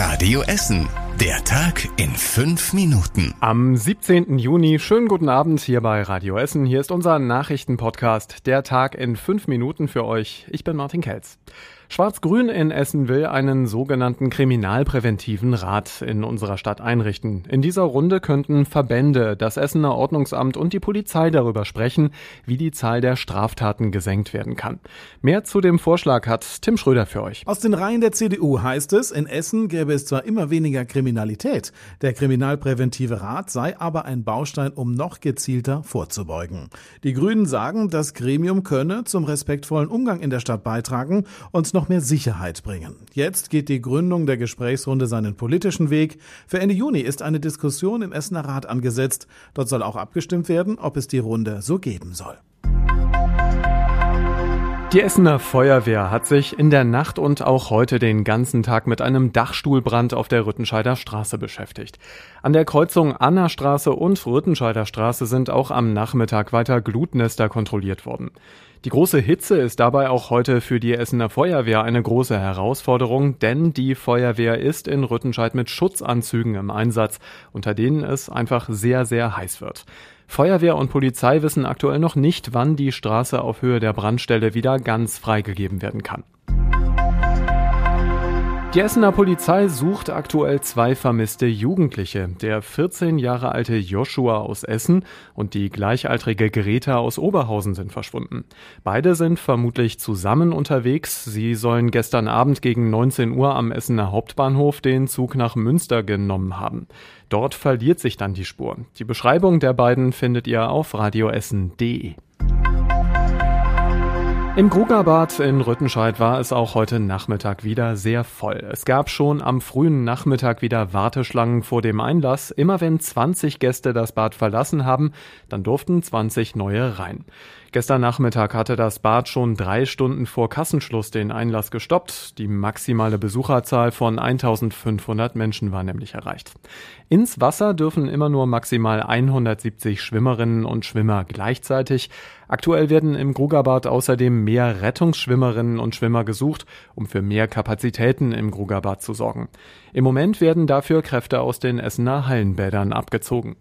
Radio Essen. Der Tag in fünf Minuten. Am 17. Juni, schönen guten Abend hier bei Radio Essen. Hier ist unser Nachrichtenpodcast Der Tag in fünf Minuten für euch. Ich bin Martin Kelz. Schwarz-Grün in Essen will einen sogenannten kriminalpräventiven Rat in unserer Stadt einrichten. In dieser Runde könnten Verbände, das Essener Ordnungsamt und die Polizei darüber sprechen, wie die Zahl der Straftaten gesenkt werden kann. Mehr zu dem Vorschlag hat Tim Schröder für euch. Aus den Reihen der CDU heißt es, in Essen gäbe es zwar immer weniger Kriminalität, der kriminalpräventive Rat sei aber ein Baustein, um noch gezielter vorzubeugen. Die Grünen sagen, das Gremium könne zum respektvollen Umgang in der Stadt beitragen und noch mehr Sicherheit bringen. Jetzt geht die Gründung der Gesprächsrunde seinen politischen Weg. Für Ende Juni ist eine Diskussion im Essener Rat angesetzt. Dort soll auch abgestimmt werden, ob es die Runde so geben soll. Die Essener Feuerwehr hat sich in der Nacht und auch heute den ganzen Tag mit einem Dachstuhlbrand auf der Rüttenscheider Straße beschäftigt. An der Kreuzung Annastraße und Rüttenscheider Straße sind auch am Nachmittag weiter Glutnester kontrolliert worden. Die große Hitze ist dabei auch heute für die Essener Feuerwehr eine große Herausforderung, denn die Feuerwehr ist in Rüttenscheid mit Schutzanzügen im Einsatz, unter denen es einfach sehr, sehr heiß wird. Feuerwehr und Polizei wissen aktuell noch nicht, wann die Straße auf Höhe der Brandstelle wieder ganz freigegeben werden kann. Die Essener Polizei sucht aktuell zwei vermisste Jugendliche. Der 14 Jahre alte Joshua aus Essen und die gleichaltrige Greta aus Oberhausen sind verschwunden. Beide sind vermutlich zusammen unterwegs. Sie sollen gestern Abend gegen 19 Uhr am Essener Hauptbahnhof den Zug nach Münster genommen haben. Dort verliert sich dann die Spur. Die Beschreibung der beiden findet ihr auf radioessen.de. Im Grugerbad in Rüttenscheid war es auch heute Nachmittag wieder sehr voll. Es gab schon am frühen Nachmittag wieder Warteschlangen vor dem Einlass. Immer wenn 20 Gäste das Bad verlassen haben, dann durften 20 neue rein. Gestern Nachmittag hatte das Bad schon drei Stunden vor Kassenschluss den Einlass gestoppt. Die maximale Besucherzahl von 1500 Menschen war nämlich erreicht. Ins Wasser dürfen immer nur maximal 170 Schwimmerinnen und Schwimmer gleichzeitig. Aktuell werden im Grugerbad außerdem mehr Rettungsschwimmerinnen und Schwimmer gesucht, um für mehr Kapazitäten im Grugerbad zu sorgen. Im Moment werden dafür Kräfte aus den Essener Hallenbädern abgezogen.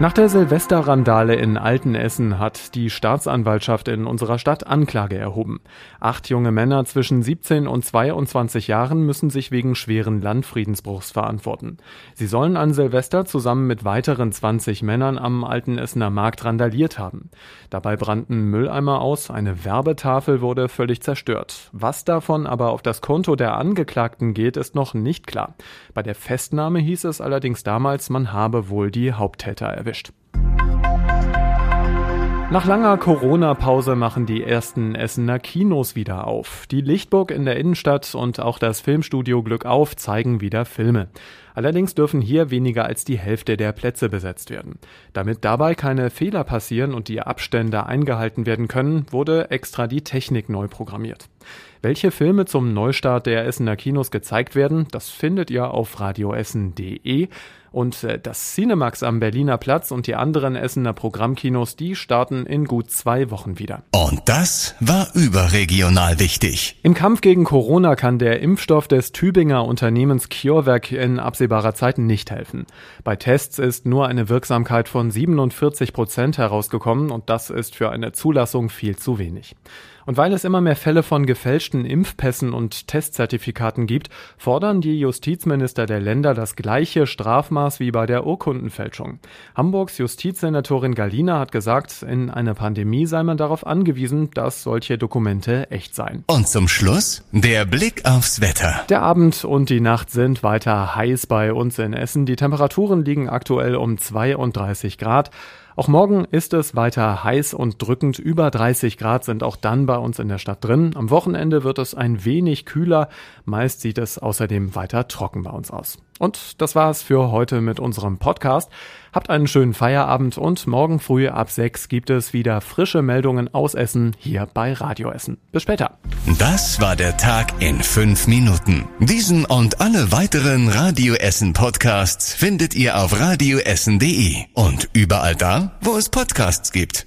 Nach der Silvesterrandale in Altenessen hat die Staatsanwaltschaft in unserer Stadt Anklage erhoben. Acht junge Männer zwischen 17 und 22 Jahren müssen sich wegen schweren Landfriedensbruchs verantworten. Sie sollen an Silvester zusammen mit weiteren 20 Männern am Altenessener Markt randaliert haben. Dabei brannten Mülleimer aus, eine Werbetafel wurde völlig zerstört. Was davon aber auf das Konto der Angeklagten geht, ist noch nicht klar. Bei der Festnahme hieß es allerdings damals, man habe wohl die Haupttäter erwischt erwischt. Nach langer Corona-Pause machen die ersten Essener Kinos wieder auf. Die Lichtburg in der Innenstadt und auch das Filmstudio Glück auf zeigen wieder Filme. Allerdings dürfen hier weniger als die Hälfte der Plätze besetzt werden. Damit dabei keine Fehler passieren und die Abstände eingehalten werden können, wurde extra die Technik neu programmiert. Welche Filme zum Neustart der Essener Kinos gezeigt werden, das findet ihr auf radioessen.de. Und äh, das Cinemax am Berliner Platz und die anderen Essener Programmkinos, die starten in gut zwei Wochen wieder. Und das war überregional wichtig. Im Kampf gegen Corona kann der Impfstoff des Tübinger Unternehmens CureVac in absehbarer Zeit nicht helfen. Bei Tests ist nur eine Wirksamkeit von 47 Prozent herausgekommen und das ist für eine Zulassung viel zu wenig. Und weil es immer mehr Fälle von gefälschten Impfpässen und Testzertifikaten gibt, fordern die Justizminister der Länder das gleiche Strafmaß wie bei der Urkundenfälschung. Hamburgs Justizsenatorin Galina hat gesagt, in einer Pandemie sei man darauf angewiesen, dass solche Dokumente echt seien. Und zum Schluss der Blick aufs Wetter. Der Abend und die Nacht sind weiter heiß bei uns in Essen. Die Temperaturen liegen aktuell um 32 Grad. Auch morgen ist es weiter heiß und drückend. Über 30 Grad sind auch dann bei uns in der Stadt drin. Am Wochenende wird es ein wenig kühler. Meist sieht es außerdem weiter trocken bei uns aus. Und das war's für heute mit unserem Podcast. Habt einen schönen Feierabend und morgen früh ab 6 gibt es wieder frische Meldungen aus Essen hier bei Radio Essen. Bis später. Das war der Tag in fünf Minuten. Diesen und alle weiteren Radio Essen Podcasts findet ihr auf radioessen.de und überall da, wo es Podcasts gibt.